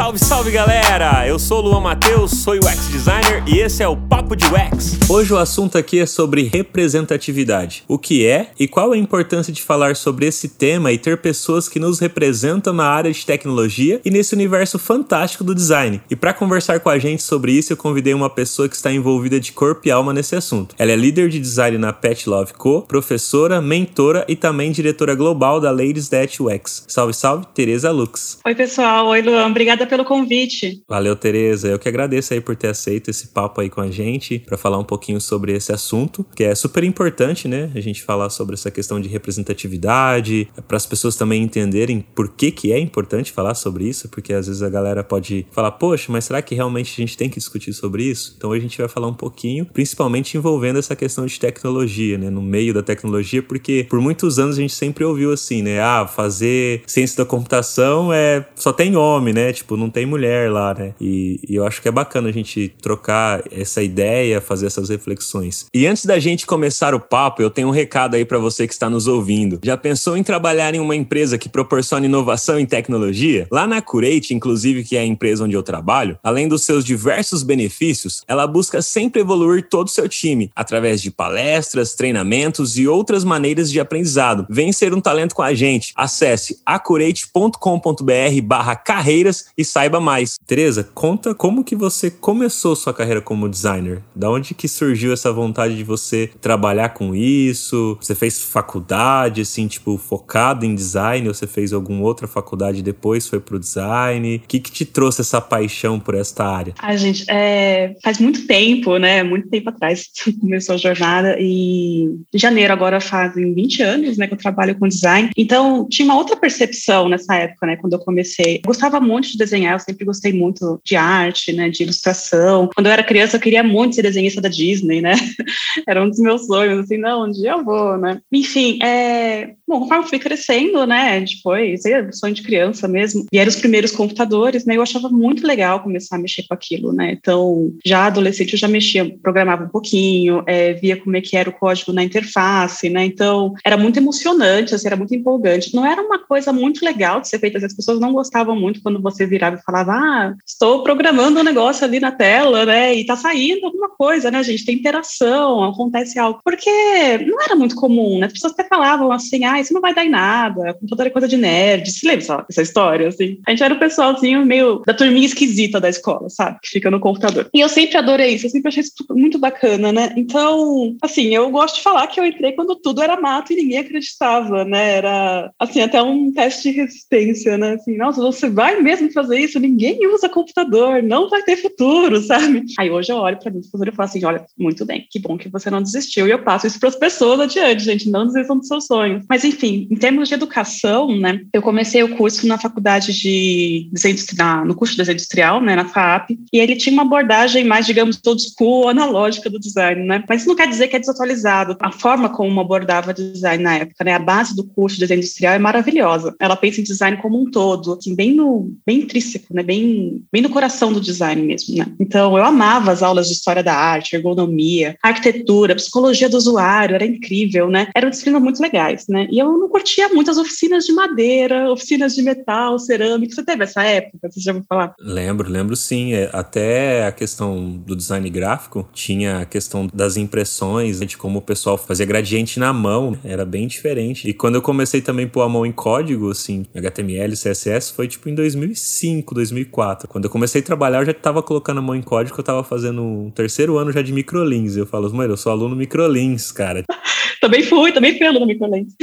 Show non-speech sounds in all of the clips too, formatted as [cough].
Salve, salve galera! Eu sou o Luan Matheus, sou UX designer e esse é o Papo de UX. Hoje o assunto aqui é sobre representatividade. O que é e qual a importância de falar sobre esse tema e ter pessoas que nos representam na área de tecnologia e nesse universo fantástico do design. E para conversar com a gente sobre isso, eu convidei uma pessoa que está envolvida de corpo e alma nesse assunto. Ela é líder de design na Pet Love Co, professora, mentora e também diretora global da Ladies That UX. Salve, salve, Tereza Lux. Oi, pessoal. Oi, Luan. Obrigada pelo convite. Valeu, Tereza. Eu que agradeço aí por ter aceito esse papo aí com a gente para falar um pouquinho sobre esse assunto, que é super importante, né? A gente falar sobre essa questão de representatividade, para as pessoas também entenderem por que que é importante falar sobre isso, porque às vezes a galera pode falar, poxa, mas será que realmente a gente tem que discutir sobre isso? Então hoje a gente vai falar um pouquinho, principalmente envolvendo essa questão de tecnologia, né? No meio da tecnologia, porque por muitos anos a gente sempre ouviu assim, né? Ah, fazer ciência da computação é só tem homem, né? Tipo, não tem mulher lá, né? E, e eu acho que é bacana a gente trocar essa ideia, fazer essas reflexões. E antes da gente começar o papo, eu tenho um recado aí para você que está nos ouvindo. Já pensou em trabalhar em uma empresa que proporciona inovação em tecnologia? Lá na Curate, inclusive, que é a empresa onde eu trabalho, além dos seus diversos benefícios, ela busca sempre evoluir todo o seu time através de palestras, treinamentos e outras maneiras de aprendizado. Vem ser um talento com a gente. Acesse acurate.com.br barra carreiras e saiba mais. Tereza, conta como que você começou sua carreira como designer. Da onde que surgiu essa vontade de você trabalhar com isso? Você fez faculdade, assim, tipo, focado em design? Ou você fez alguma outra faculdade depois, foi pro design? O que que te trouxe essa paixão por esta área? Ah, gente, é, faz muito tempo, né? Muito tempo atrás [laughs] começou a jornada e em janeiro agora fazem 20 anos, né, que eu trabalho com design. Então, tinha uma outra percepção nessa época, né, quando eu comecei. Eu gostava muito de desenhar, eu sempre gostei muito de arte, né, de ilustração. Quando eu era criança, eu queria muito ser desenhista da Disney, né? [laughs] era um dos meus sonhos, assim, não, um dia eu vou, né? Enfim, é... Bom, conforme fui crescendo, né, depois, é sonho de criança mesmo, e eram os primeiros computadores, né, eu achava muito legal começar a mexer com aquilo, né? Então, já adolescente eu já mexia, programava um pouquinho, é, via como é que era o código na interface, né? Então, era muito emocionante, assim, era muito empolgante. Não era uma coisa muito legal de ser feita, as pessoas não gostavam muito quando você virava e falava, ah, estou programando um negócio ali na tela, né? E tá saindo alguma coisa, né, gente? Tem interação, acontece algo. Porque não era muito comum, né? As pessoas até falavam assim, ah, isso não vai dar em nada, computador é coisa de nerd. Se lembra essa história, assim? A gente era o pessoalzinho meio da turminha esquisita da escola, sabe? Que fica no computador. E eu sempre adorei isso, eu sempre achei isso muito bacana, né? Então, assim, eu gosto de falar que eu entrei quando tudo era mato e ninguém acreditava, né? Era, assim, até um teste de resistência, né? Assim, nossa, você vai mesmo fazer isso? Ninguém usa computador, não vai ter futuro, [laughs] sabe? Aí hoje eu olho para mim e falo assim, olha, muito bem, que bom que você não desistiu. E eu passo isso para as pessoas adiante, gente, não desistam dos seus sonhos. Mas, enfim, em termos de educação, né? Eu comecei o curso na faculdade de desenho industrial, no curso de desenho industrial, né? Na FAP, e ele tinha uma abordagem mais, digamos, old school, analógica do design, né? Mas isso não quer dizer que é desatualizado. A forma como abordava design na época, né? A base do curso de desenho industrial é maravilhosa. Ela pensa em design como um todo, assim, bem no, bem intrínseco, né? Bem, bem no coração do design mesmo, né? Então, eu amava as aulas de história da arte, ergonomia, arquitetura, psicologia do usuário, era incrível, né? Eram disciplinas muito legais, né? E eu não curtia muito as oficinas de madeira, oficinas de metal, cerâmica. Você teve essa época? Você já ouviu falar? Lembro, lembro sim. É, até a questão do design gráfico tinha a questão das impressões, né, de como o pessoal fazia gradiente na mão, era bem diferente. E quando eu comecei também a pôr a mão em código, assim, HTML, CSS, foi tipo em 2005, 2004. Quando eu comecei a trabalhar, eu já tava colocando a mão em código, eu tava fazendo um terceiro ano já de microlins. Eu falo, mano, eu sou aluno microlins, cara. [laughs] também fui, também fui aluno microlins.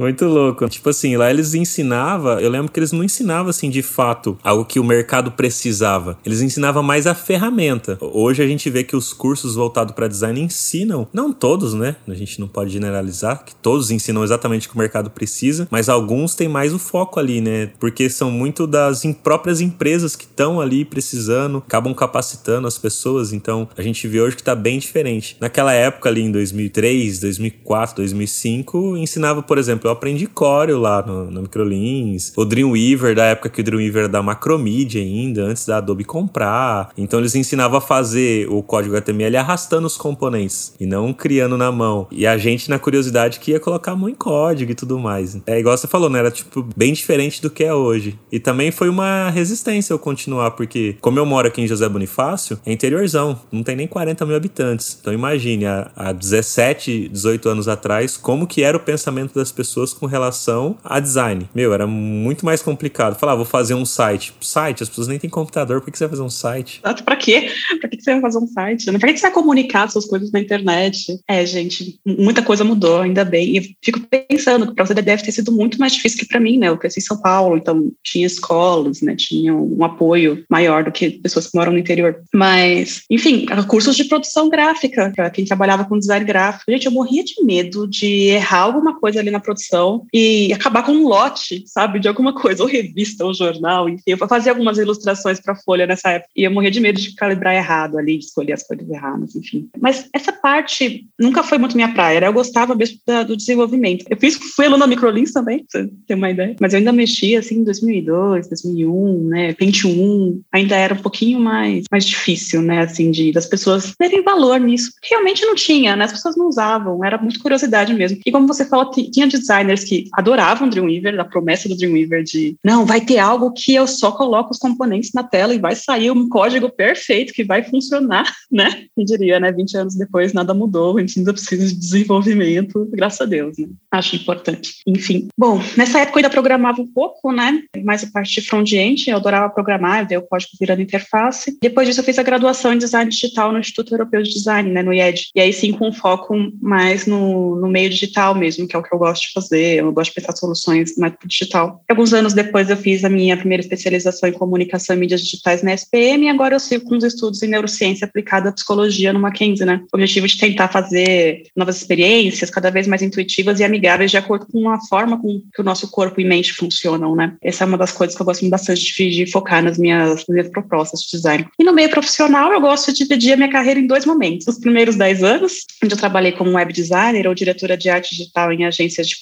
Muito louco. Tipo assim, lá eles ensinavam, eu lembro que eles não ensinavam assim de fato algo que o mercado precisava. Eles ensinavam mais a ferramenta. Hoje a gente vê que os cursos voltados para design ensinam, não todos, né? A gente não pode generalizar que todos ensinam exatamente o que o mercado precisa, mas alguns têm mais o foco ali, né? Porque são muito das próprias empresas que estão ali precisando, acabam capacitando as pessoas. Então a gente vê hoje que tá bem diferente. Naquela época ali em 2003, 2004, 2005, ensinava, por exemplo, eu aprendi Corel lá no, no Microlins, o Dreamweaver, da época que o Dreamweaver era da Macromedia ainda, antes da Adobe comprar. Então eles ensinavam a fazer o código HTML arrastando os componentes e não criando na mão. E a gente, na curiosidade, que ia colocar a mão em código e tudo mais. É igual você falou, né? Era tipo bem diferente do que é hoje. E também foi uma resistência eu continuar, porque como eu moro aqui em José Bonifácio, é interiorzão, não tem nem 40 mil habitantes. Então imagine, há, há 17, 18 anos atrás, como que era o pensamento das pessoas com relação a design. Meu, era muito mais complicado. Falar, ah, vou fazer um site. Site, as pessoas nem têm computador, por que você vai fazer um site? Pra quê? Pra que você vai fazer um site? Pra que você vai comunicar suas coisas na internet? É, gente, muita coisa mudou, ainda bem. E fico pensando que pra você deve ter sido muito mais difícil que para mim, né? Eu cresci em São Paulo, então tinha escolas, né? Tinha um apoio maior do que pessoas que moram no interior. Mas, enfim, cursos de produção gráfica, para quem trabalhava com design gráfico. Gente, eu morria de medo de errar alguma coisa ali na produção e acabar com um lote, sabe? De alguma coisa, ou revista, ou jornal, enfim. Eu fazia algumas ilustrações para Folha nessa época e eu morria de medo de calibrar errado ali, de escolher as cores erradas, enfim. Mas essa parte nunca foi muito minha praia, né? Eu gostava mesmo do desenvolvimento. Eu fiz, fui aluna Microlins também, pra você ter uma ideia. Mas eu ainda mexia, assim, em 2002, 2001, né? 21, ainda era um pouquinho mais, mais difícil, né? Assim, de das pessoas terem valor nisso. Realmente não tinha, né? As pessoas não usavam, era muito curiosidade mesmo. E como você falou, tinha designers que adoravam Dreamweaver, a promessa do Dreamweaver de, não, vai ter algo que eu só coloco os componentes na tela e vai sair um código perfeito que vai funcionar, [laughs] né? Eu diria, né? 20 anos depois nada mudou, a gente ainda precisa de desenvolvimento, graças a Deus, né? Acho importante. Enfim, bom, nessa época eu ainda programava um pouco, né? Mais a parte de front-end, eu adorava programar, ver o código virando interface. Depois disso, eu fiz a graduação em design digital no Instituto Europeu de Design, né? No IED. E aí sim, com foco mais no, no meio digital mesmo, que é o que eu gosto de fazer. Eu gosto de pensar soluções mais digital. Alguns anos depois, eu fiz a minha primeira especialização em comunicação e mídias digitais na SPM, e agora eu sigo com os estudos em neurociência aplicada à psicologia no Mackenzie, né? O objetivo de tentar fazer novas experiências cada vez mais intuitivas e amigáveis de acordo com a forma com que o nosso corpo e mente funcionam, né? Essa é uma das coisas que eu gosto bastante de, de focar nas minhas, minhas propostas de design. E no meio profissional, eu gosto de dividir a minha carreira em dois momentos. Os primeiros dez anos, onde eu trabalhei como web designer ou diretora de arte digital em agências de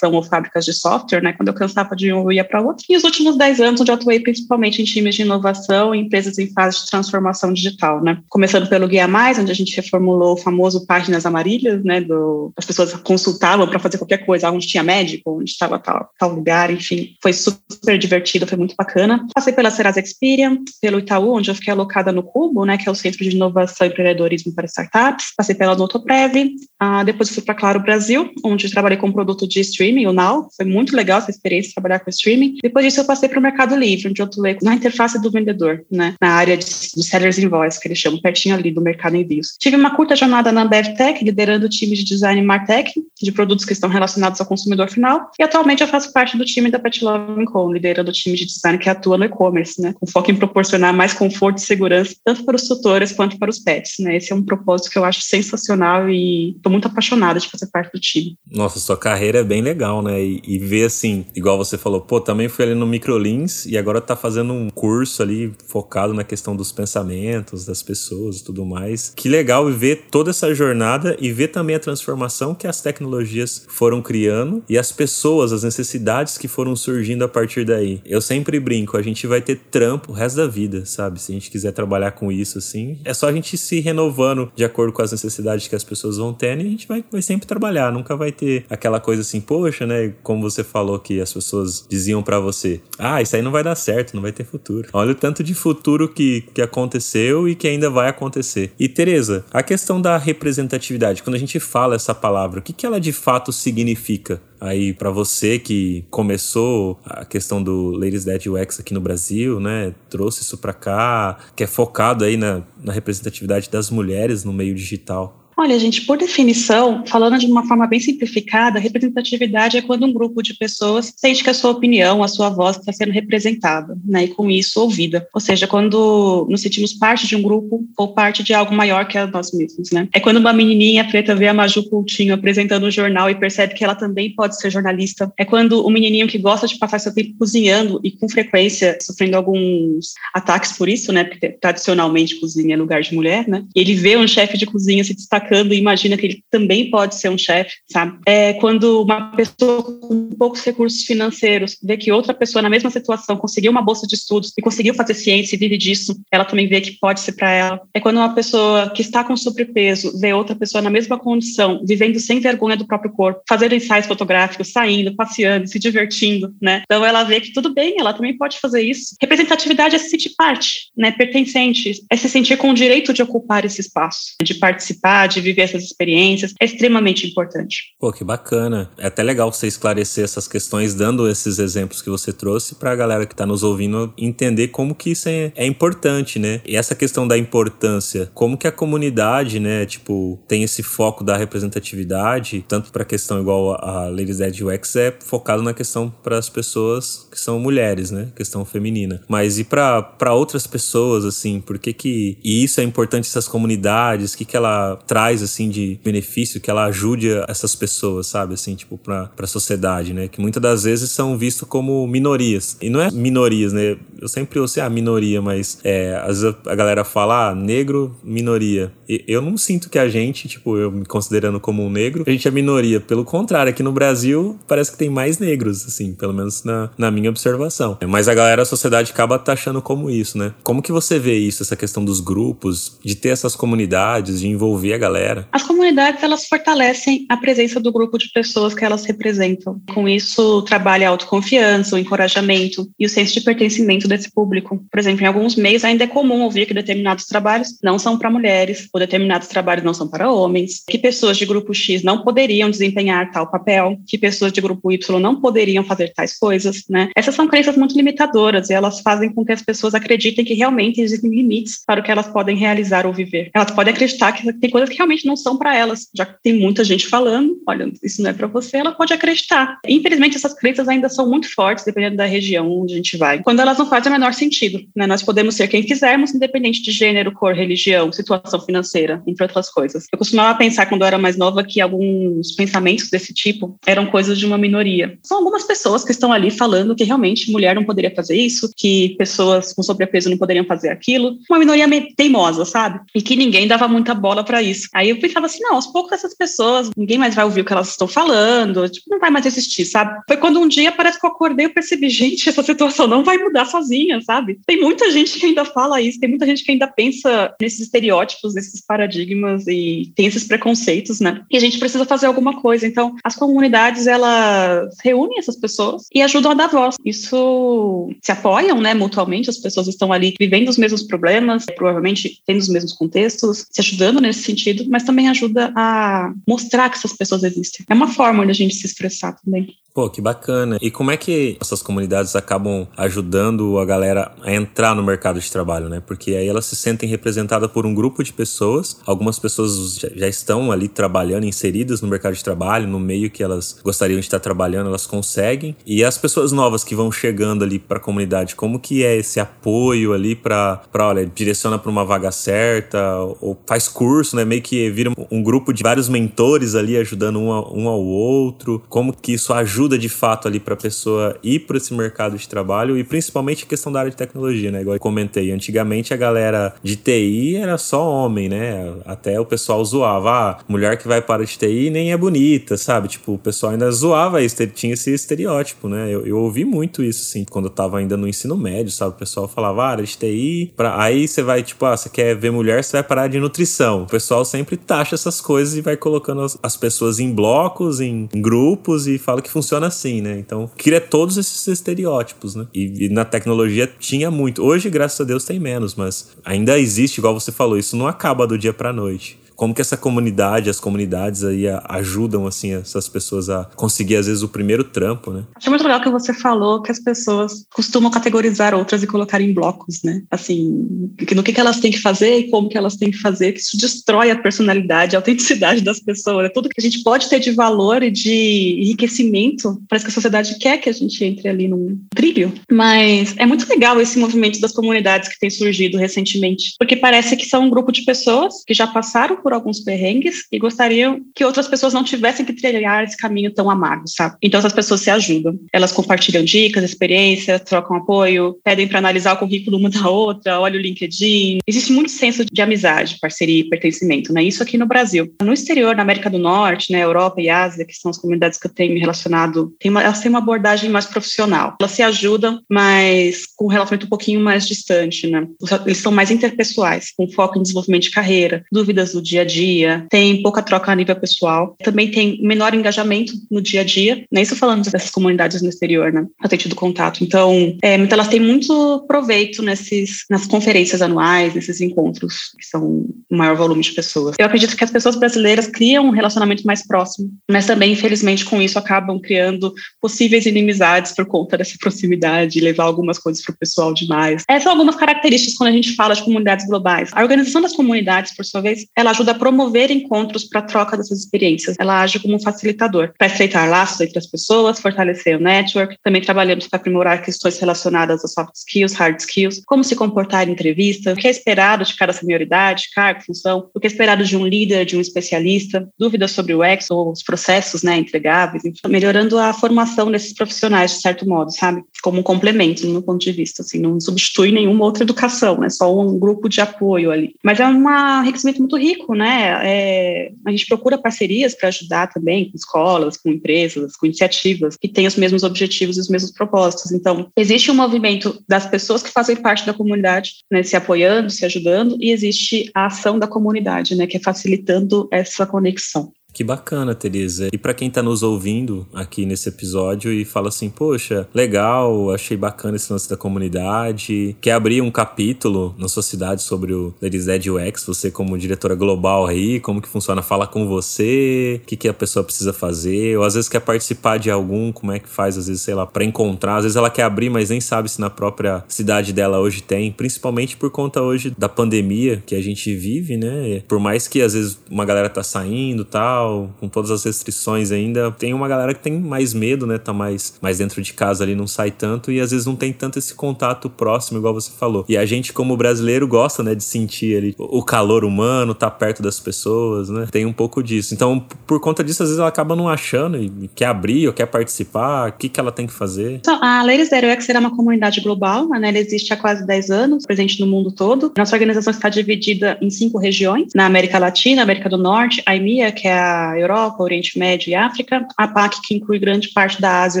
ou fábricas de software, né? Quando eu cansava de um, eu ia para outro. E os últimos dez anos, onde eu atuei principalmente em times de inovação e empresas em fase de transformação digital, né? Começando pelo Guia Mais, onde a gente reformulou o famoso Páginas Amarelas, né? Do, as pessoas consultavam para fazer qualquer coisa, onde tinha médico, onde estava tal, tal lugar, enfim. Foi super divertido, foi muito bacana. Passei pela Serasa Experian, pelo Itaú, onde eu fiquei alocada no Cubo, né? Que é o Centro de Inovação e Empreendedorismo para Startups. Passei pela Notoprev, ah, depois fui para Claro Brasil, onde trabalhei com um produto de streaming, o Now. Foi muito legal essa experiência, trabalhar com streaming. Depois disso, eu passei para o Mercado Livre, onde eu atuei na interface do vendedor, né? Na área de, de Sellers Invoice, que eles chamam, pertinho ali do mercado envios. Tive uma curta jornada na BevTech, liderando o time de design Martech, de produtos que estão relacionados ao consumidor final. E atualmente eu faço parte do time da Pet Love Co, liderando o time de design que atua no e-commerce, né? Com foco em proporcionar mais conforto e segurança, tanto para os tutores quanto para os pets, né? Esse é um propósito que eu acho sensacional e estou muito apaixonada de fazer parte do time. Nossa, sua carreira é bem legal, né? E, e ver assim, igual você falou, pô, também fui ali no Microlins e agora tá fazendo um curso ali focado na questão dos pensamentos das pessoas e tudo mais. Que legal ver toda essa jornada e ver também a transformação que as tecnologias foram criando e as pessoas, as necessidades que foram surgindo a partir daí. Eu sempre brinco, a gente vai ter trampo o resto da vida, sabe? Se a gente quiser trabalhar com isso, assim, é só a gente se renovando de acordo com as necessidades que as pessoas vão tendo e a gente vai, vai sempre trabalhar. Nunca vai ter aquela coisa assim, poxa, né? Como você falou que as pessoas diziam para você, ah, isso aí não vai dar certo, não vai ter futuro. Olha o tanto de futuro que, que aconteceu e que ainda vai acontecer. E Tereza, a questão da representatividade, quando a gente fala essa palavra, o que, que ela de fato significa? aí para você que começou a questão do Ladies Dead UX aqui no Brasil, né? Trouxe isso para cá, que é focado aí na, na representatividade das mulheres no meio digital. Olha, gente, por definição, falando de uma forma bem simplificada, representatividade é quando um grupo de pessoas sente que a sua opinião, a sua voz está sendo representada, né, e com isso ouvida. Ou seja, quando nos sentimos parte de um grupo ou parte de algo maior que nós mesmos, né. É quando uma menininha preta vê a Maju Coutinho apresentando um jornal e percebe que ela também pode ser jornalista. É quando o menininho que gosta de passar seu tempo cozinhando e com frequência sofrendo alguns ataques por isso, né, porque tradicionalmente cozinha é lugar de mulher, né, ele vê um chefe de cozinha se destacando hierarquizando e imagina que ele também pode ser um chefe, sabe? É quando uma pessoa com poucos recursos financeiros vê que outra pessoa na mesma situação conseguiu uma bolsa de estudos e conseguiu fazer ciência e vive disso, ela também vê que pode ser para ela. É quando uma pessoa que está com sobrepeso vê outra pessoa na mesma condição, vivendo sem vergonha do próprio corpo, fazendo ensaios fotográficos, saindo, passeando, se divertindo, né? Então ela vê que tudo bem, ela também pode fazer isso. Representatividade é se sentir parte, né? Pertencente, é se sentir com o direito de ocupar esse espaço, de participar, de viver essas experiências, é extremamente importante. Pô, que bacana. É até legal você esclarecer essas questões, dando esses exemplos que você trouxe para a galera que está nos ouvindo entender como que isso é, é, importante, né? E essa questão da importância, como que a comunidade, né, tipo, tem esse foco da representatividade, tanto para a questão igual a Ladies Ed UX é focado na questão para as pessoas que são mulheres, né, questão feminina. Mas e para outras pessoas assim, por que que e isso é importante essas comunidades, o que que ela traz assim de benefício que ela ajude essas pessoas, sabe, assim, tipo para para a sociedade, né, que muitas das vezes são vistos como minorias. E não é minorias, né? Eu sempre ouço a ah, minoria, mas é, às vezes a galera fala, ah, negro, minoria. E eu não sinto que a gente, tipo, eu me considerando como um negro, a gente é minoria. Pelo contrário, aqui no Brasil parece que tem mais negros, assim, pelo menos na, na minha observação. Mas a galera, a sociedade acaba taxando como isso, né? Como que você vê isso, essa questão dos grupos, de ter essas comunidades, de envolver a galera? As comunidades, elas fortalecem a presença do grupo de pessoas que elas representam. Com isso, trabalha a autoconfiança, o encorajamento e o senso de pertencimento desse público. Por exemplo, em alguns meios ainda é comum ouvir que determinados trabalhos não são para mulheres, ou determinados trabalhos não são para homens, que pessoas de grupo X não poderiam desempenhar tal papel, que pessoas de grupo Y não poderiam fazer tais coisas, né? Essas são crenças muito limitadoras e elas fazem com que as pessoas acreditem que realmente existem limites para o que elas podem realizar ou viver. Elas podem acreditar que tem coisas que realmente não são para elas, já que tem muita gente falando, olha, isso não é para você, ela pode acreditar. Infelizmente, essas crenças ainda são muito fortes, dependendo da região onde a gente vai. Quando elas não fazem o menor sentido, né? Nós podemos ser quem quisermos, independente de gênero, cor, religião, situação financeira, entre outras coisas. Eu costumava pensar, quando eu era mais nova, que alguns pensamentos desse tipo eram coisas de uma minoria. São algumas pessoas que estão ali falando que realmente mulher não poderia fazer isso, que pessoas com sobrepeso não poderiam fazer aquilo. Uma minoria teimosa, sabe? E que ninguém dava muita bola para isso. Aí eu pensava assim, não, aos poucos essas pessoas, ninguém mais vai ouvir o que elas estão falando, tipo, não vai mais existir, sabe? Foi quando um dia parece que eu acordei e percebi, gente, essa situação não vai mudar sozinha, sabe? Tem muita gente que ainda fala isso, tem muita gente que ainda pensa nesses estereótipos, nesses paradigmas e tem esses preconceitos, né? E a gente precisa fazer alguma coisa. Então, as comunidades, elas reúnem essas pessoas e ajudam a dar voz. Isso se apoiam, né, mutuamente, as pessoas estão ali vivendo os mesmos problemas, provavelmente tendo os mesmos contextos, se ajudando nesse sentido, mas também ajuda a mostrar que essas pessoas existem. É uma forma de a gente se expressar também. Pô, que bacana. E como é que essas comunidades acabam ajudando a galera a entrar no mercado de trabalho, né? Porque aí elas se sentem representadas por um grupo de pessoas. Algumas pessoas já estão ali trabalhando, inseridas no mercado de trabalho, no meio que elas gostariam de estar trabalhando, elas conseguem. E as pessoas novas que vão chegando ali para a comunidade, como que é esse apoio ali para, olha, direciona para uma vaga certa ou faz curso, né? Meio que vira um grupo de vários mentores ali ajudando um, a, um ao outro. Como que isso ajuda ajuda de fato ali para a pessoa ir para esse mercado de trabalho e principalmente a questão da área de tecnologia, né? Igual eu comentei, antigamente a galera de TI era só homem, né? Até o pessoal zoava, ah, mulher que vai para de TI nem é bonita, sabe? Tipo, o pessoal ainda zoava isso, tinha esse estereótipo, né? Eu, eu ouvi muito isso, assim, quando eu tava ainda no ensino médio, sabe? O pessoal falava, ah, área de TI, pra... aí você vai, tipo, ah, você quer ver mulher, você vai parar de nutrição. O pessoal sempre taxa essas coisas e vai colocando as, as pessoas em blocos, em, em grupos e fala que funciona funciona assim, né? Então, cria todos esses estereótipos, né? E, e, na tecnologia tinha muito. Hoje, graças a Deus, tem menos, mas ainda existe, igual você falou, isso não acaba do dia pra noite como que essa comunidade, as comunidades aí ajudam assim essas pessoas a conseguir às vezes o primeiro trampo, né? Acho muito legal que você falou que as pessoas costumam categorizar outras e colocar em blocos, né? Assim, no que, que elas têm que fazer e como que elas têm que fazer, que isso destrói a personalidade, a autenticidade das pessoas, é tudo que a gente pode ter de valor e de enriquecimento, parece que a sociedade quer que a gente entre ali num trilho, mas é muito legal esse movimento das comunidades que tem surgido recentemente, porque parece que são um grupo de pessoas que já passaram por por alguns perrengues e gostariam que outras pessoas não tivessem que trilhar esse caminho tão amargo, sabe? Então essas pessoas se ajudam. Elas compartilham dicas, experiências, trocam apoio, pedem para analisar o currículo uma [laughs] da outra, olha o LinkedIn. Existe muito senso de amizade, parceria e pertencimento, né? Isso aqui no Brasil. No exterior, na América do Norte, né, Europa e Ásia, que são as comunidades que eu tenho me relacionado, tem uma, elas têm uma abordagem mais profissional. Elas se ajudam, mas com um relacionamento um pouquinho mais distante, né? Eles são mais interpessoais, com foco em desenvolvimento de carreira, dúvidas do dia a dia, tem pouca troca a nível pessoal, também tem menor engajamento no dia a dia, né? Isso falando dessas comunidades no exterior, né? Eu tenho tido contato. Então, é, então elas têm muito proveito nesses, nas conferências anuais, nesses encontros, que são o maior volume de pessoas. Eu acredito que as pessoas brasileiras criam um relacionamento mais próximo, mas também, infelizmente, com isso acabam criando possíveis inimizades por conta dessa proximidade, levar algumas coisas para o pessoal demais. Essas são algumas características quando a gente fala de comunidades globais. A organização das comunidades, por sua vez, ela ajuda a promover encontros para troca dessas experiências. Ela age como um facilitador para estreitar laços entre as pessoas, fortalecer o network. Também trabalhamos para aprimorar questões relacionadas a soft skills, hard skills, como se comportar em entrevista, o que é esperado de cada senioridade, cargo, função, o que é esperado de um líder, de um especialista, dúvidas sobre o ex ou os processos, né, entregáveis, enfim, melhorando a formação desses profissionais de certo modo, sabe? Como um complemento, no meu ponto de vista, assim, não substitui nenhuma outra educação, né? Só um grupo de apoio ali. Mas é um enriquecimento muito rico, né? É, a gente procura parcerias para ajudar também com escolas, com empresas, com iniciativas que têm os mesmos objetivos e os mesmos propósitos. Então, existe um movimento das pessoas que fazem parte da comunidade, né, se apoiando, se ajudando, e existe a ação da comunidade, né, que é facilitando essa conexão. Que bacana, Teresa. E para quem está nos ouvindo aqui nesse episódio e fala assim, poxa, legal, achei bacana esse lance da comunidade, quer abrir um capítulo na sua cidade sobre o Ladies Ed UX, você como diretora global aí, como que funciona, fala com você, o que, que a pessoa precisa fazer, ou às vezes quer participar de algum, como é que faz, às vezes, sei lá, para encontrar, às vezes ela quer abrir, mas nem sabe se na própria cidade dela hoje tem, principalmente por conta hoje da pandemia que a gente vive, né? Por mais que às vezes uma galera tá saindo tal, com todas as restrições ainda, tem uma galera que tem mais medo, né? Tá mais, mais dentro de casa ali, não sai tanto e às vezes não tem tanto esse contato próximo, igual você falou. E a gente, como brasileiro, gosta, né, de sentir ali o calor humano, tá perto das pessoas, né? Tem um pouco disso. Então, por conta disso, às vezes ela acaba não achando e quer abrir ou quer participar, o que, que ela tem que fazer? Então, a Ladies Zero X é uma comunidade global, né? Ela existe há quase 10 anos, presente no mundo todo. Nossa organização está dividida em cinco regiões, na América Latina, América do Norte, a EMEA, que é a Europa, Oriente Médio e África, a PAC, que inclui grande parte da Ásia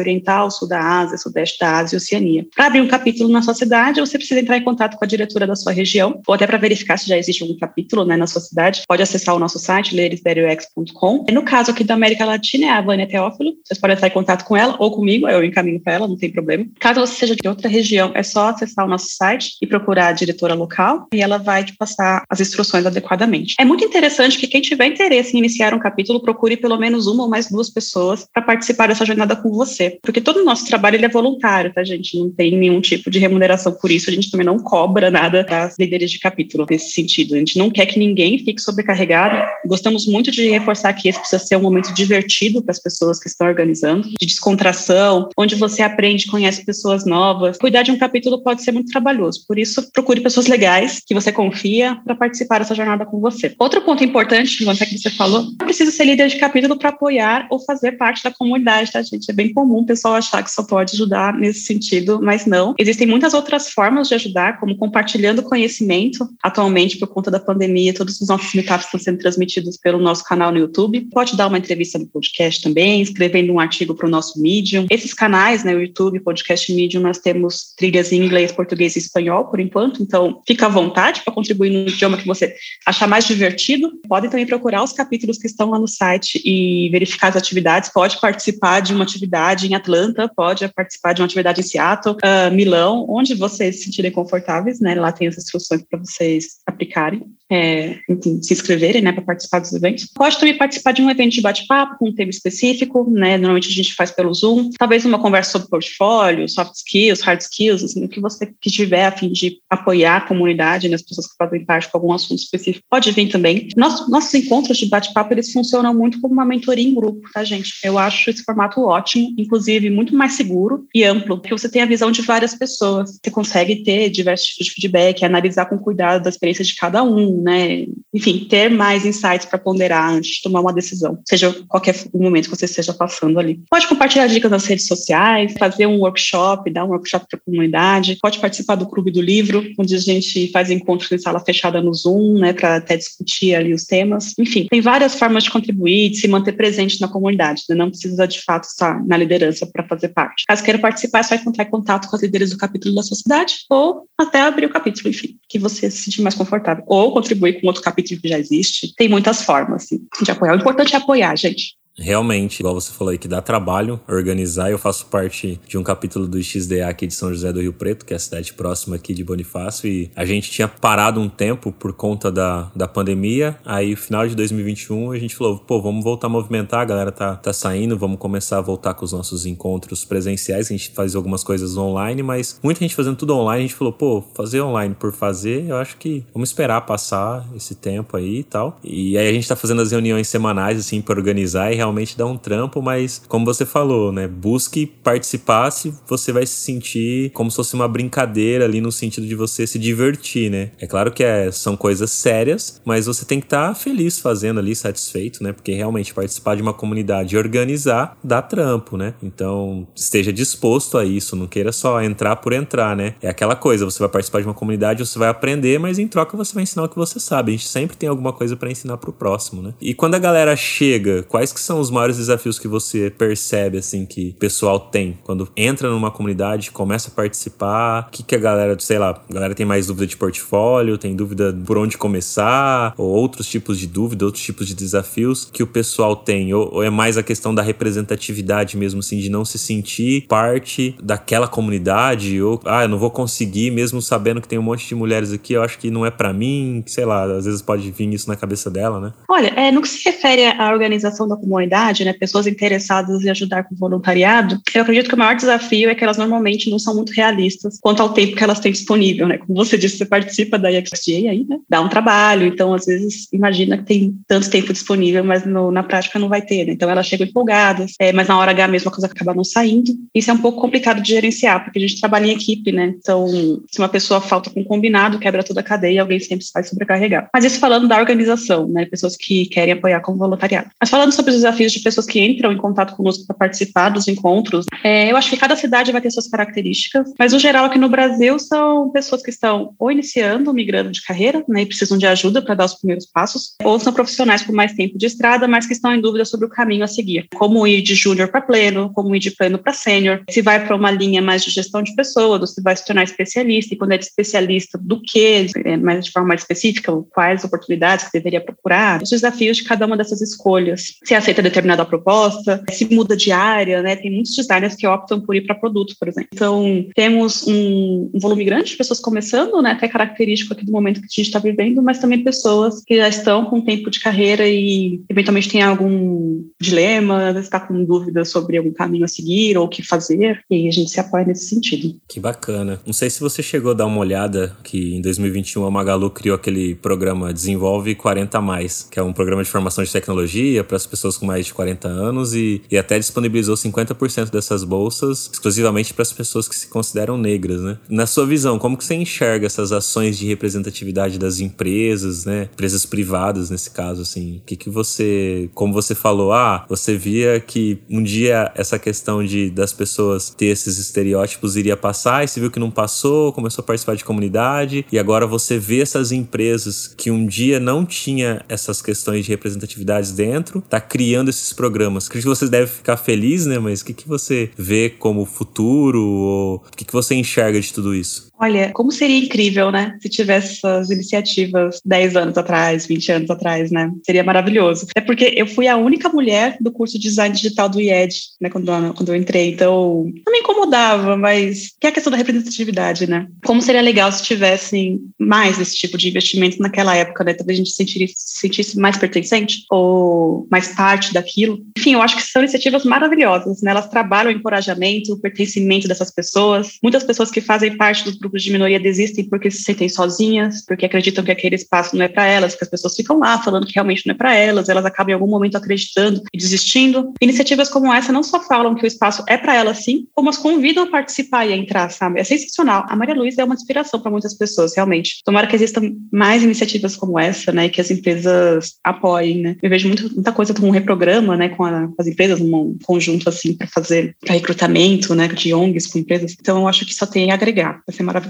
Oriental, Sul da Ásia, Sudeste da Ásia e Oceania. Para abrir um capítulo na sua cidade, você precisa entrar em contato com a diretora da sua região, ou até para verificar se já existe algum capítulo né, na sua cidade, pode acessar o nosso site, lerisberiox.com. No caso aqui da América Latina, é a Vânia Teófilo, vocês podem entrar em contato com ela ou comigo, eu encaminho para ela, não tem problema. Caso você seja de outra região, é só acessar o nosso site e procurar a diretora local, e ela vai te passar as instruções adequadamente. É muito interessante que quem tiver interesse em iniciar um capítulo, capítulo, procure pelo menos uma ou mais duas pessoas para participar dessa jornada com você. Porque todo o nosso trabalho ele é voluntário, tá, gente? Não tem nenhum tipo de remuneração por isso. A gente também não cobra nada das líderes de capítulo nesse sentido. A gente não quer que ninguém fique sobrecarregado. Gostamos muito de reforçar que esse precisa ser um momento divertido para as pessoas que estão organizando, de descontração, onde você aprende, conhece pessoas novas. Cuidar de um capítulo pode ser muito trabalhoso. Por isso, procure pessoas legais que você confia para participar dessa jornada com você. Outro ponto importante, Luan, que você falou, não precisa ser líder de capítulo para apoiar ou fazer parte da comunidade, tá, gente? É bem comum o pessoal achar que só pode ajudar nesse sentido, mas não. Existem muitas outras formas de ajudar, como compartilhando conhecimento. Atualmente, por conta da pandemia, todos os nossos meetups estão sendo transmitidos pelo nosso canal no YouTube. Pode dar uma entrevista no podcast também, escrevendo um artigo para o nosso Medium. Esses canais, né, o YouTube, podcast Medium, nós temos trilhas em inglês, português e espanhol, por enquanto. Então, fica à vontade para contribuir no idioma que você achar mais divertido. Podem também procurar os capítulos que estão lá no site e verificar as atividades. Pode participar de uma atividade em Atlanta, pode participar de uma atividade em Seattle, uh, Milão, onde vocês se sentirem confortáveis, né? Lá tem as instruções para vocês aplicarem é, enfim, se inscreverem, né, para participar dos eventos. Pode também participar de um evento de bate-papo com um tema específico, né, normalmente a gente faz pelo Zoom, talvez uma conversa sobre portfólio, soft skills, hard skills, assim, o que você que tiver a fim de apoiar a comunidade, né, as pessoas que fazem parte com algum assunto específico, pode vir também. Nossos, nossos encontros de bate-papo, eles funcionam funcionam muito como uma mentoria em grupo, tá, gente? Eu acho esse formato ótimo, inclusive muito mais seguro e amplo, porque você tem a visão de várias pessoas. Você consegue ter diversos tipos de feedback, analisar com cuidado da experiência de cada um, né? Enfim, ter mais insights para ponderar antes de tomar uma decisão, seja qualquer momento que você esteja passando ali. Pode compartilhar dicas nas redes sociais, fazer um workshop, dar um workshop para a comunidade, pode participar do Clube do Livro, onde a gente faz encontros em sala fechada no Zoom, né, para até discutir ali os temas. Enfim, tem várias formas de contribuir, de se manter presente na comunidade, né? não precisa de fato estar na liderança para fazer parte. Caso queira participar, é só entrar em contato com as líderes do capítulo da sociedade ou até abrir o capítulo, enfim, que você se sentir mais confortável. Ou contribuir com outro capítulo que já existe. Tem muitas formas assim, de apoiar. O importante é apoiar, gente. Realmente, igual você falou aí, que dá trabalho organizar. Eu faço parte de um capítulo do XDA aqui de São José do Rio Preto, que é a cidade próxima aqui de Bonifácio, e a gente tinha parado um tempo por conta da, da pandemia. Aí, final de 2021, a gente falou, pô, vamos voltar a movimentar, a galera tá, tá saindo, vamos começar a voltar com os nossos encontros presenciais. A gente faz algumas coisas online, mas muita gente fazendo tudo online. A gente falou, pô, fazer online por fazer, eu acho que vamos esperar passar esse tempo aí e tal. E aí a gente tá fazendo as reuniões semanais, assim, para organizar e realmente dá um trampo, mas como você falou, né? Busque participar se você vai se sentir como se fosse uma brincadeira ali no sentido de você se divertir, né? É claro que é, são coisas sérias, mas você tem que estar tá feliz fazendo ali, satisfeito, né? Porque realmente participar de uma comunidade e organizar dá trampo, né? Então esteja disposto a isso, não queira só entrar por entrar, né? É aquela coisa, você vai participar de uma comunidade, você vai aprender, mas em troca você vai ensinar o que você sabe. A gente sempre tem alguma coisa para ensinar pro próximo, né? E quando a galera chega, quais que são são os maiores desafios que você percebe, assim, que o pessoal tem quando entra numa comunidade, começa a participar? O que, que a galera, sei lá, a galera tem mais dúvida de portfólio, tem dúvida por onde começar, ou outros tipos de dúvida, outros tipos de desafios que o pessoal tem? Ou, ou é mais a questão da representatividade mesmo, assim, de não se sentir parte daquela comunidade? Ou, ah, eu não vou conseguir, mesmo sabendo que tem um monte de mulheres aqui, eu acho que não é para mim, sei lá, às vezes pode vir isso na cabeça dela, né? Olha, é, no que se refere à organização da comunidade, comunidade, né, pessoas interessadas em ajudar com voluntariado, eu acredito que o maior desafio é que elas normalmente não são muito realistas quanto ao tempo que elas têm disponível, né? Como você [laughs] disse, você participa da IXJ aí, né? Dá um trabalho, então às vezes imagina que tem tanto tempo disponível, mas no, na prática não vai ter, né? Então elas chegam empolgadas, é, mas na hora H a coisa acaba não saindo. Isso é um pouco complicado de gerenciar, porque a gente trabalha em equipe, né? Então, se uma pessoa falta com um combinado, quebra toda a cadeia, alguém sempre vai sobrecarregar. Mas isso falando da organização, né? Pessoas que querem apoiar com voluntariado. Mas falando sobre os desafios de pessoas que entram em contato conosco para participar dos encontros. É, eu acho que cada cidade vai ter suas características, mas no geral aqui no Brasil são pessoas que estão ou iniciando, migrando de carreira, né, e precisam de ajuda para dar os primeiros passos, ou são profissionais com mais tempo de estrada, mas que estão em dúvida sobre o caminho a seguir, como ir de júnior para pleno, como ir de pleno para sênior, se vai para uma linha mais de gestão de pessoas, ou se vai se tornar especialista, e quando é de especialista, do que, é, mais de forma mais específica, quais oportunidades que deveria procurar, os desafios de cada uma dessas escolhas, se aceita determinada proposta, se muda de área, né? Tem muitos designers que optam por ir para produto, por exemplo. Então, temos um, um, volume grande de pessoas começando, né? Até característico aqui do momento que a gente está vivendo, mas também pessoas que já estão com tempo de carreira e eventualmente tem algum dilema, está com dúvidas sobre algum caminho a seguir ou o que fazer, e a gente se apoia nesse sentido. Que bacana. Não sei se você chegou a dar uma olhada que em 2021 a Magalu criou aquele programa Desenvolve 40 mais, que é um programa de formação de tecnologia para as pessoas com mais de 40 anos e, e até disponibilizou 50% dessas bolsas exclusivamente para as pessoas que se consideram negras, né? Na sua visão, como que você enxerga essas ações de representatividade das empresas, né? Empresas privadas nesse caso, assim. O que que você, como você falou, ah, você via que um dia essa questão de das pessoas ter esses estereótipos iria passar e você viu que não passou, começou a participar de comunidade e agora você vê essas empresas que um dia não tinha essas questões de representatividade dentro, tá criando esses programas? Acredito que você deve ficar feliz, né? Mas o que, que você vê como futuro? Ou o que, que você enxerga de tudo isso? Olha, como seria incrível, né? Se tivesse essas iniciativas 10 anos atrás, 20 anos atrás, né? Seria maravilhoso. É porque eu fui a única mulher do curso de design digital do IED, né? Quando, quando eu entrei. Então, não me incomodava, mas que é a questão da representatividade, né? Como seria legal se tivessem mais esse tipo de investimento naquela época, né? Talvez a gente se sentisse, se sentisse mais pertencente ou mais parte daquilo. Enfim, eu acho que são iniciativas maravilhosas, né? Elas trabalham o encorajamento, o pertencimento dessas pessoas. Muitas pessoas que fazem parte dos grupos grupos de minoria desistem porque se sentem sozinhas, porque acreditam que aquele espaço não é para elas, que as pessoas ficam lá falando que realmente não é para elas, elas acabam em algum momento acreditando e desistindo. Iniciativas como essa não só falam que o espaço é para elas sim, como as convidam a participar e a entrar, sabe? É sensacional. A Maria Luísa é uma inspiração para muitas pessoas, realmente. Tomara que existam mais iniciativas como essa, né, e que as empresas apoiem, né? Eu vejo muito, muita coisa com um reprograma, né, com, a, com as empresas, um conjunto assim para fazer para recrutamento, né, de ONGs com empresas. Então eu acho que só tem a agregar, vai ser maravilhoso.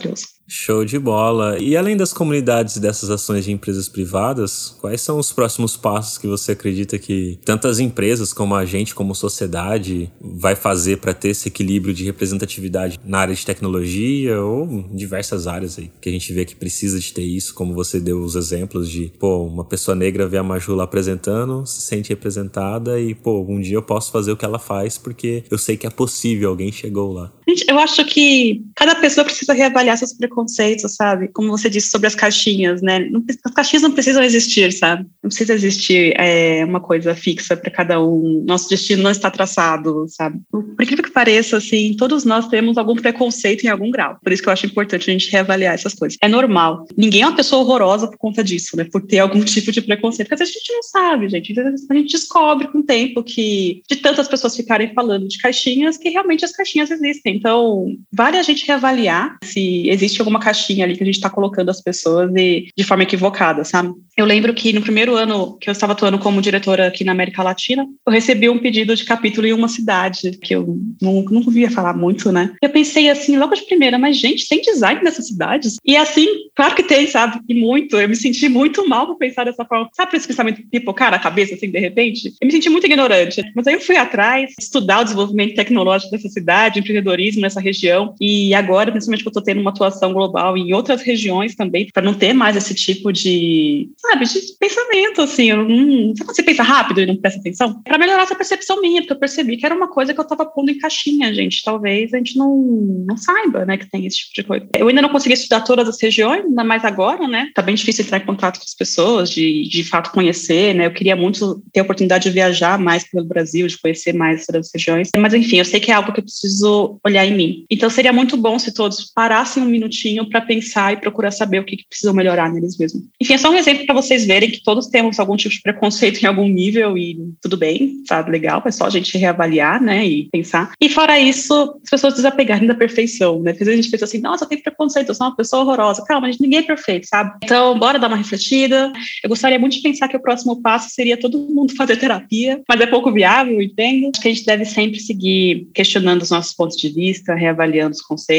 Show de bola. E além das comunidades dessas ações de empresas privadas, quais são os próximos passos que você acredita que tantas empresas como a gente, como sociedade, vai fazer para ter esse equilíbrio de representatividade na área de tecnologia ou em diversas áreas aí, que a gente vê que precisa de ter isso, como você deu os exemplos de, pô, uma pessoa negra vê a Maju lá apresentando, se sente representada e, pô, um dia eu posso fazer o que ela faz porque eu sei que é possível, alguém chegou lá. Gente, eu acho que cada pessoa precisa reavaliar seus preconceitos, sabe? Como você disse sobre as caixinhas, né? as caixinhas não precisam existir, sabe? Não precisa existir é, uma coisa fixa para cada um. Nosso destino não está traçado, sabe? Por incrível que pareça, assim, todos nós temos algum preconceito em algum grau. Por isso que eu acho importante a gente reavaliar essas coisas. É normal. Ninguém é uma pessoa horrorosa por conta disso, né? Por ter algum [laughs] tipo de preconceito. Porque às vezes a gente não sabe, gente. A gente descobre com o tempo que, de tantas pessoas ficarem falando de caixinhas, que realmente as caixinhas existem. Então, vale a gente reavaliar se existe alguma caixinha ali que a gente está colocando as pessoas de, de forma equivocada, sabe? Eu lembro que no primeiro ano que eu estava atuando como diretora aqui na América Latina, eu recebi um pedido de capítulo em uma cidade, que eu não, não ouvia falar muito, né? Eu pensei assim, logo de primeira, mas gente, tem design nessas cidades? E assim, claro que tem, sabe? E muito. Eu me senti muito mal por pensar dessa forma. Sabe esse pensamento pipocar na cabeça, assim, de repente? Eu me senti muito ignorante. Mas aí eu fui atrás, estudar o desenvolvimento tecnológico dessa cidade, empreendedorismo nessa região. E agora, principalmente que eu estou tendo uma atuação global em outras regiões também, para não ter mais esse tipo de sabe, de pensamento, assim. Sabe quando você pensa rápido e não presta atenção? Para melhorar essa percepção minha, porque eu percebi que era uma coisa que eu estava pondo em caixinha, gente. Talvez a gente não, não saiba, né, que tem esse tipo de coisa. Eu ainda não consegui estudar todas as regiões, ainda mais agora, né? Tá bem difícil entrar em contato com as pessoas, de, de fato conhecer, né? Eu queria muito ter a oportunidade de viajar mais pelo Brasil, de conhecer mais as regiões. Mas, enfim, eu sei que é algo que eu preciso olhar em mim. Então, seria muito bom se todos parassem um minutinho para pensar e procurar saber o que, que precisam melhorar neles mesmos. Enfim, é só um exemplo para vocês verem que todos temos algum tipo de preconceito em algum nível e tudo bem, sabe? Legal, é só a gente reavaliar, né? E pensar. E fora isso, as pessoas desapegarem da perfeição, né? Às vezes a gente pensa assim, nossa, eu tenho preconceito, eu sou uma pessoa horrorosa. Calma, gente, ninguém é perfeito, sabe? Então, bora dar uma refletida. Eu gostaria muito de pensar que o próximo passo seria todo mundo [laughs] fazer terapia, mas é pouco viável, entendo. Acho que a gente deve sempre seguir questionando os nossos pontos de vista, reavaliando os conceitos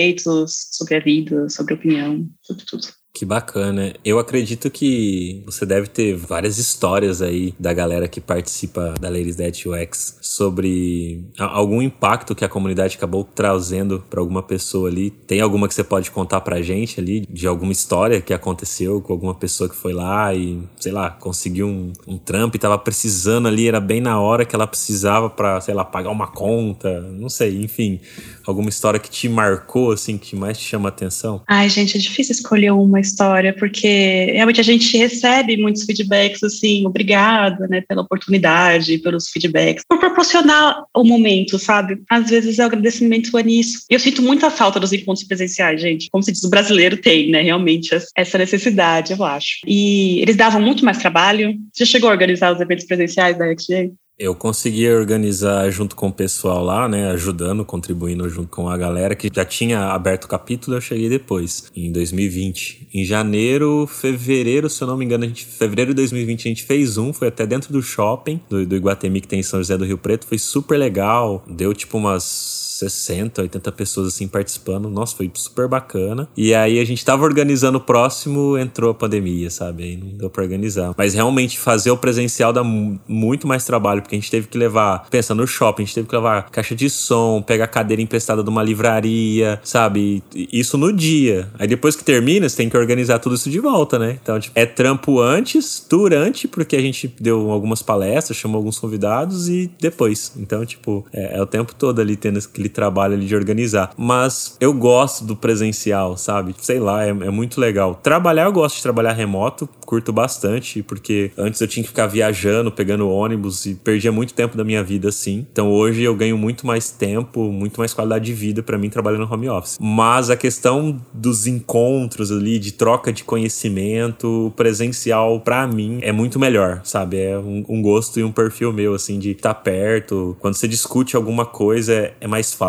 sobre a vida, sobre opinião, sobre tudo. Que bacana. Eu acredito que você deve ter várias histórias aí da galera que participa da Ladies That UX sobre algum impacto que a comunidade acabou trazendo para alguma pessoa ali. Tem alguma que você pode contar pra gente ali de alguma história que aconteceu com alguma pessoa que foi lá e, sei lá, conseguiu um, um trampo e tava precisando ali, era bem na hora que ela precisava para, sei lá, pagar uma conta, não sei, enfim, alguma história que te marcou assim, que mais te chama a atenção? Ai, gente, é difícil escolher uma história, porque realmente a gente recebe muitos feedbacks assim, obrigada, né, pela oportunidade, pelos feedbacks, por proporcionar o momento, sabe? Às vezes o agradecimento é nisso. Eu sinto muita falta dos encontros presenciais, gente. Como se diz, o brasileiro tem, né, realmente essa necessidade, eu acho. E eles davam muito mais trabalho. Você chegou a organizar os eventos presenciais da XG? Eu consegui organizar junto com o pessoal lá, né, ajudando, contribuindo junto com a galera que já tinha aberto o capítulo, eu cheguei depois, em 2020. Em janeiro, fevereiro, se eu não me engano, a gente, fevereiro de 2020 a gente fez um, foi até dentro do shopping do, do Iguatemi que tem em São José do Rio Preto, foi super legal, deu tipo umas 60, 80 pessoas assim participando. Nossa, foi super bacana. E aí a gente tava organizando o próximo, entrou a pandemia, sabe? Aí não deu pra organizar. Mas realmente fazer o presencial dá muito mais trabalho, porque a gente teve que levar, pensa no shopping, a gente teve que levar caixa de som, pegar cadeira emprestada de uma livraria, sabe? Isso no dia. Aí depois que termina, você tem que organizar tudo isso de volta, né? Então, tipo, é trampo antes, durante, porque a gente deu algumas palestras, chamou alguns convidados e depois. Então, tipo, é, é o tempo todo ali tendo que trabalho ali de organizar. Mas eu gosto do presencial, sabe? Sei lá, é, é muito legal. Trabalhar, eu gosto de trabalhar remoto, curto bastante, porque antes eu tinha que ficar viajando, pegando ônibus e perdia muito tempo da minha vida assim. Então hoje eu ganho muito mais tempo, muito mais qualidade de vida para mim trabalhando home office. Mas a questão dos encontros ali, de troca de conhecimento presencial, para mim, é muito melhor, sabe? É um, um, gosto e um perfil meu, assim, de estar tá perto. Quando você discute alguma coisa, é, é mais fácil,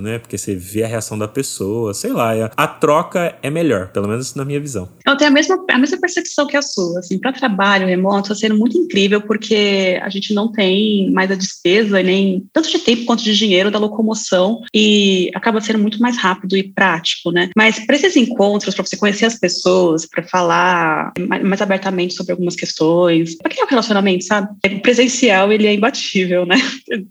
né? Porque você vê a reação da pessoa, sei lá. É, a troca é melhor, pelo menos na minha visão. Eu tenho a mesma, a mesma percepção que a sua, assim, para trabalho remoto está sendo muito incrível porque a gente não tem mais a despesa nem tanto de tempo quanto de dinheiro da locomoção e acaba sendo muito mais rápido e prático, né? Mas para esses encontros, para você conhecer as pessoas, para falar mais abertamente sobre algumas questões, para criar um relacionamento, sabe? O presencial ele é imbatível, né? [laughs]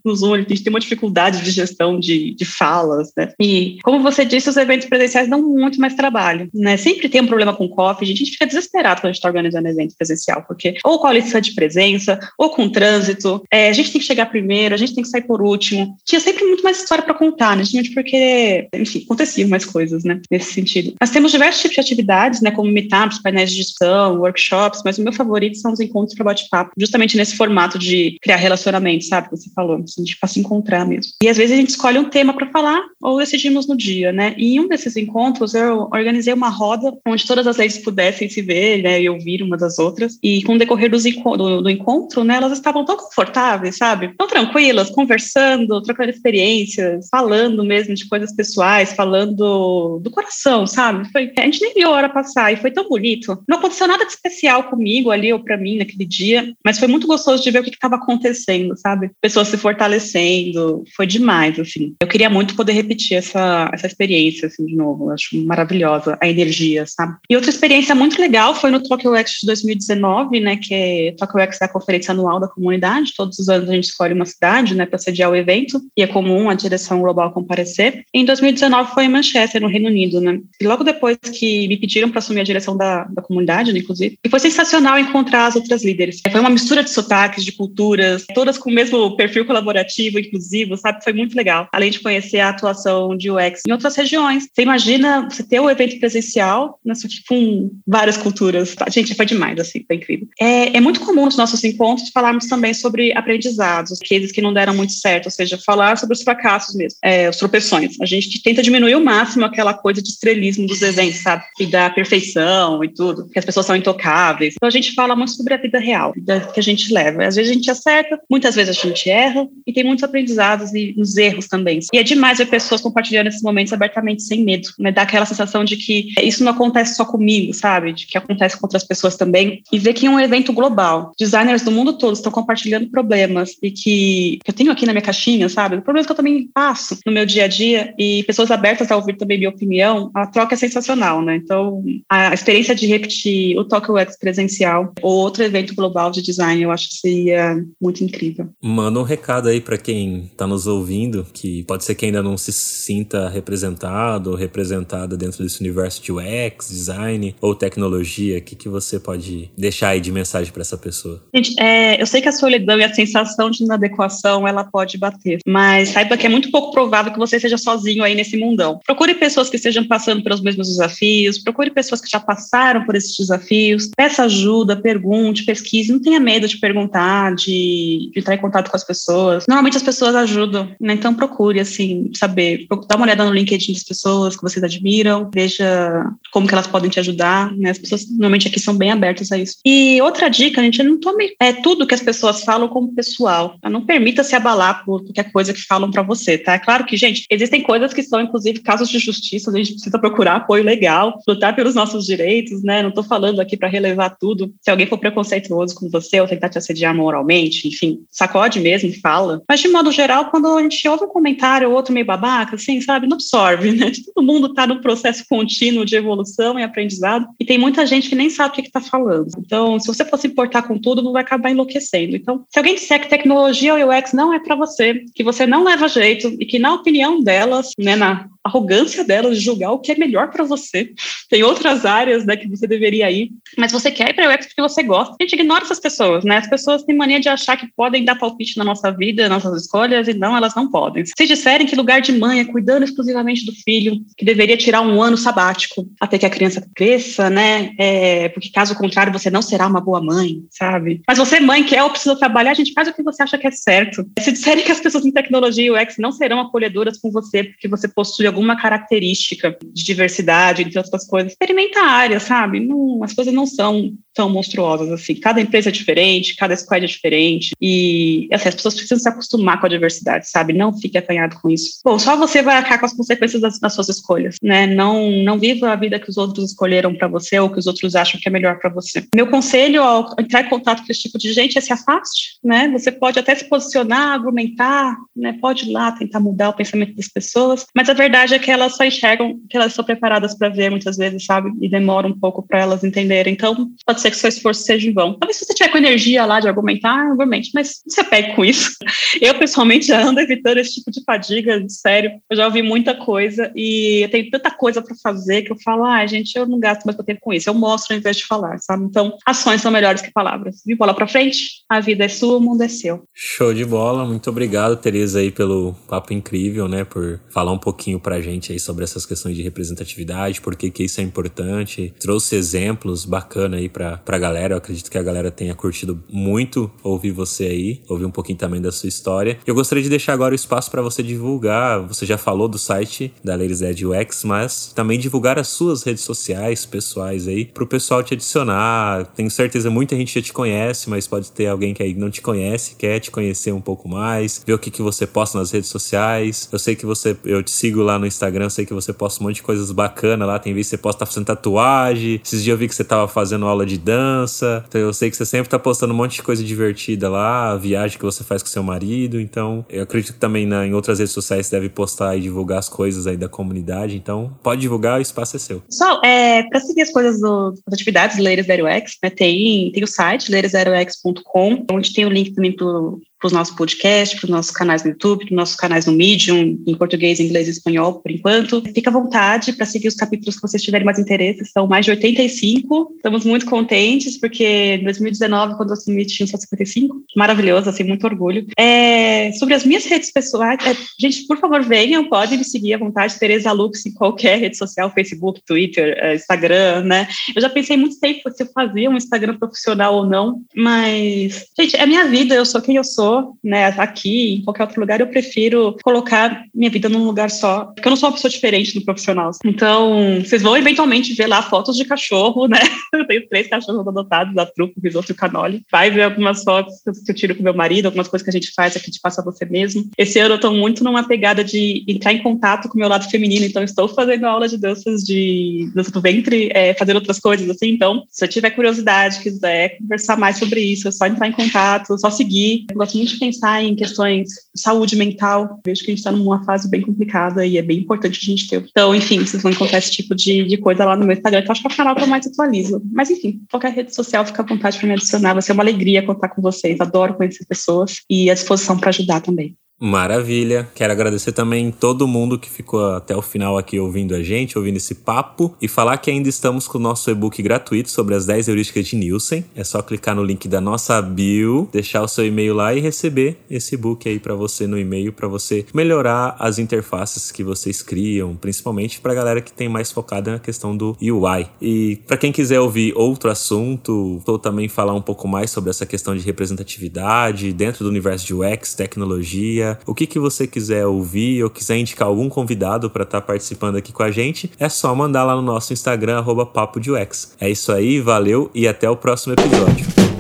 No Zoom a gente tem uma dificuldade de gestão de, de falas, né? E como você disse, os eventos presenciais dão muito mais trabalho, né? Sempre tem um problema com coffee, a gente fica desesperado quando a gente está organizando evento presencial, porque ou com a lista de presença, ou com trânsito, é, a gente tem que chegar primeiro, a gente tem que sair por último. Tinha sempre muito mais história para contar, né? Gente, porque, enfim, aconteciam mais coisas, né? Nesse sentido. Nós temos diversos tipos de atividades, né? Como meetups, painéis de gestão, workshops, mas o meu favorito são os encontros para bate-papo, justamente nesse formato de criar relacionamento, sabe? Que você falou, assim, de se encontrar mesmo. E às vezes a gente escolhe um tema para falar ou decidimos no dia, né? E em um desses encontros eu organizei uma roda onde todas as leis pudessem se ver, né? E ouvir umas das outras. E com o decorrer dos do, do encontro, né? Elas estavam tão confortáveis, sabe? Tão tranquilas, conversando, trocando experiências, falando mesmo de coisas pessoais, falando do coração, sabe? Foi, a gente nem viu a hora passar e foi tão bonito. Não aconteceu nada de especial comigo ali ou para mim naquele dia, mas foi muito gostoso de ver o que estava acontecendo, sabe? Pessoas se fortalecendo, foi demais, assim. Eu queria muito poder repetir essa, essa experiência, assim, de novo. Eu acho maravilhosa a energia, sabe? E outra experiência muito legal foi no Tokyo X de 2019, né? Que é Tokyo X é a conferência anual da comunidade. Todos os anos a gente escolhe uma cidade, né, para sediar o evento, e é comum a direção global comparecer. Em 2019 foi em Manchester, no Reino Unido, né? E logo depois que me pediram para assumir a direção da, da comunidade, né, inclusive, e foi sensacional encontrar as outras líderes. Foi uma mistura de sotaques, de culturas, todas com o mesmo perfil colaborativo, inclusivo, sabe? Foi muito legal. Além de conhecer a atuação de UX em outras regiões. Você imagina você ter um evento presencial, né, com várias culturas. Gente, foi demais, assim, foi incrível. É, é muito comum nos nossos encontros falarmos também sobre aprendizados, aqueles que não deram muito certo, ou seja, falar sobre os fracassos mesmo, é, os tropeções. A gente tenta diminuir o máximo aquela coisa de estrelismo dos eventos, sabe? E da perfeição e tudo, que as pessoas são intocáveis. Então a gente fala muito sobre a vida real, vida que a gente leva. Às vezes a gente acerta, muitas vezes a gente erra, e tem muitos aprendizados e nos erros também. E é demais ver pessoas compartilhando esses momentos abertamente, sem medo, né? Dá aquela sensação de que isso não acontece só comigo, sabe? De que acontece com outras pessoas também. E ver que em um evento global, designers do mundo todo estão compartilhando problemas e que eu tenho aqui na minha caixinha, sabe? Problemas que eu também passo no meu dia a dia e pessoas abertas a ouvir também minha opinião, a troca é sensacional, né? Então, a experiência de repetir o Tokyo X presencial ou outro evento global de design, eu acho que seria muito incrível. Manda um recado aí para quem está nos ouvindo, que pode ser que ainda não se sinta representado ou representada dentro desse universo de UX, design ou tecnologia. O que, que você pode deixar aí de mensagem para essa pessoa? Gente, é, eu sei que a solidão e a sensação de inadequação ela pode bater, mas saiba que é muito pouco provável que você seja sozinho aí nesse mundão. Procure pessoas que estejam passando pelos mesmos desafios, procure pessoas que já passaram por esses desafios, peça ajuda, pergunte, pesquise, não tenha medo de perguntar, de, de entrar em contato com as pessoas. Normalmente as pessoas ajudam, né? Então procure, assim, saber, dá uma olhada no LinkedIn das pessoas que vocês admiram, veja como que elas podem te ajudar, né? As pessoas normalmente aqui são bem abertas a isso. E outra dica, gente, não tome é, tudo que as pessoas falam como pessoal. Tá? Não permita se abalar por qualquer coisa que falam para você, tá? É claro que, gente, existem coisas que são, inclusive, casos de justiça, a gente precisa procurar apoio legal, lutar pelos nossos direitos, né? Não estou falando aqui para relevar tudo. Se alguém for preconceituoso com você ou tentar te assediar moralmente, enfim, sacode mesmo, fala. Mas, de modo geral, quando a gente ouve um comentário ou outro meio babaca, assim, sabe, não absorve, né? [laughs] Todo mundo está no processo contínuo de evolução e aprendizado e tem muita gente que nem sabe o que está falando. Então, se você for se importar com tudo, não vai acabar enlouquecendo. Então, se alguém disser que tecnologia ou UX não é para você, que você não leva jeito e que, na opinião delas, né, na arrogância delas de julgar o que é melhor para você. Tem outras áreas, né, que você deveria ir, mas você quer ir para UX porque você gosta. A gente ignora essas pessoas, né? As pessoas têm mania de achar que podem dar palpite na nossa vida, nas nossas escolhas, e não, elas não podem. Se disserem que lugar de mãe é cuidando exclusivamente do filho, que deveria tirar um ano sabático até que a criança cresça, né? É, porque caso contrário você não será uma boa mãe, sabe? Mas você, mãe, quer ou precisa trabalhar, a gente faz o que você acha que é certo. Se disserem que as pessoas em tecnologia e UX não serão acolhedoras com você porque você possui alguma característica de diversidade, entre outras coisas, experimenta a área, sabe? Não, as coisas não são tão monstruosas assim. Cada empresa é diferente, cada squad é diferente. E assim, as pessoas precisam se acostumar com a diversidade, sabe? Não fique acanhado com isso. Bom, só você vai arcar com as consequências das, das suas escolhas, né? Não, não viva a vida que os outros escolheram para você ou que os outros acham que é melhor para você. Meu conselho ao entrar em contato com esse tipo de gente é se afaste, né? Você pode até se posicionar, argumentar, né? Pode ir lá tentar mudar o pensamento das pessoas, mas a verdade é que elas só enxergam que elas são preparadas para ver muitas vezes, sabe? E demora um pouco para elas entenderem. Então, pode ser que seu esforço seja vão. Talvez se você tiver com energia lá de argumentar, argumente, mas se apegue com isso. [laughs] Eu, pessoalmente, já ando evitando esse tipo de fadiga, sério. Eu já ouvi muita coisa e eu tenho tanta coisa para fazer que eu falo, ah, gente, eu não gasto mais meu tempo com isso. Eu mostro ao invés de falar, sabe? Então, ações são melhores que palavras. E bola para frente, a vida é sua, o mundo é seu. Show de bola. Muito obrigado, Tereza, aí, pelo papo incrível, né? Por falar um pouquinho pra gente aí sobre essas questões de representatividade, por que que isso é importante. Trouxe exemplos bacana aí pra, galera. Eu acredito que a galera tenha curtido muito ouvir você aí, ouvir um pouquinho também da sua história. Eu gostaria de deixar agora o espaço para você divulgar. Você já falou do site da Ladies Ed UX, mas também divulgar as suas redes sociais pessoais aí para o pessoal te adicionar. Tenho certeza muita gente já te conhece, mas pode ter alguém que aí não te conhece, quer te conhecer um pouco mais, ver o que, que você posta nas redes sociais. Eu sei que você, eu te sigo lá no Instagram, sei que você posta um monte de coisas bacanas lá. Tem vezes que você posta fazendo tatuagem. Esses dias eu vi que você tava fazendo aula de dança. Então eu sei que você sempre tá postando um monte de coisa divertida lá, a viagem que você faz com seu marido. Então eu acredito que também na, em outras redes sociais você deve postar e divulgar as coisas aí da comunidade. Então pode divulgar, o espaço é seu. Pessoal, é, para seguir as coisas do, das atividades Ladies Zero X, né, tem, tem o site ladieszerox.com, onde tem o link também pro para os nossos podcasts, para os nossos canais no YouTube, para os nossos canais no Medium, em português, inglês e espanhol, por enquanto. Fica à vontade para seguir os capítulos que vocês tiverem mais interesse, são mais de 85. Estamos muito contentes, porque em 2019, quando eu assumi, tinha só 55. Maravilhoso, assim, muito orgulho. É, sobre as minhas redes pessoais, é, gente, por favor, venham, podem me seguir à vontade, Tereza Lux em qualquer rede social, Facebook, Twitter, é, Instagram, né? Eu já pensei muito tempo se eu fazia um Instagram profissional ou não, mas, gente, é minha vida, eu sou quem eu sou, né, aqui, em qualquer outro lugar, eu prefiro colocar minha vida num lugar só, porque eu não sou uma pessoa diferente do profissional. Então, vocês vão eventualmente ver lá fotos de cachorro, né? [laughs] Eu tenho três cachorros adotados, da Truco, Risoto e o Canoli. Vai ver algumas fotos que eu tiro com meu marido, algumas coisas que a gente faz aqui de Passa Você Mesmo. Esse ano eu tô muito numa pegada de entrar em contato com o meu lado feminino, então estou fazendo aula de danças de dança do ventre, é, fazendo outras coisas assim. Então, se eu tiver curiosidade, quiser conversar mais sobre isso, é só entrar em contato, só seguir. Eu gosto muito pensar em questões de saúde mental. Vejo que a gente está numa fase bem complicada e é bem importante a gente ter. Então, enfim, vocês vão encontrar esse tipo de, de coisa lá no meu Instagram, que eu acho que é o canal que eu mais atualizo. Mas, enfim, qualquer rede social fica à vontade para me adicionar. Vai ser uma alegria contar com vocês. Adoro conhecer pessoas e à disposição para ajudar também. Maravilha. Quero agradecer também todo mundo que ficou até o final aqui ouvindo a gente, ouvindo esse papo e falar que ainda estamos com o nosso e-book gratuito sobre as 10 heurísticas de Nielsen. É só clicar no link da nossa bio, deixar o seu e-mail lá e receber esse e-book aí para você no e-mail para você melhorar as interfaces que vocês criam, principalmente para galera que tem mais focada na questão do UI. E para quem quiser ouvir outro assunto, ou também falar um pouco mais sobre essa questão de representatividade dentro do universo de UX, tecnologia, o que, que você quiser ouvir ou quiser indicar algum convidado para estar tá participando aqui com a gente, é só mandar lá no nosso Instagram, arroba Papo de UX. É isso aí, valeu e até o próximo episódio.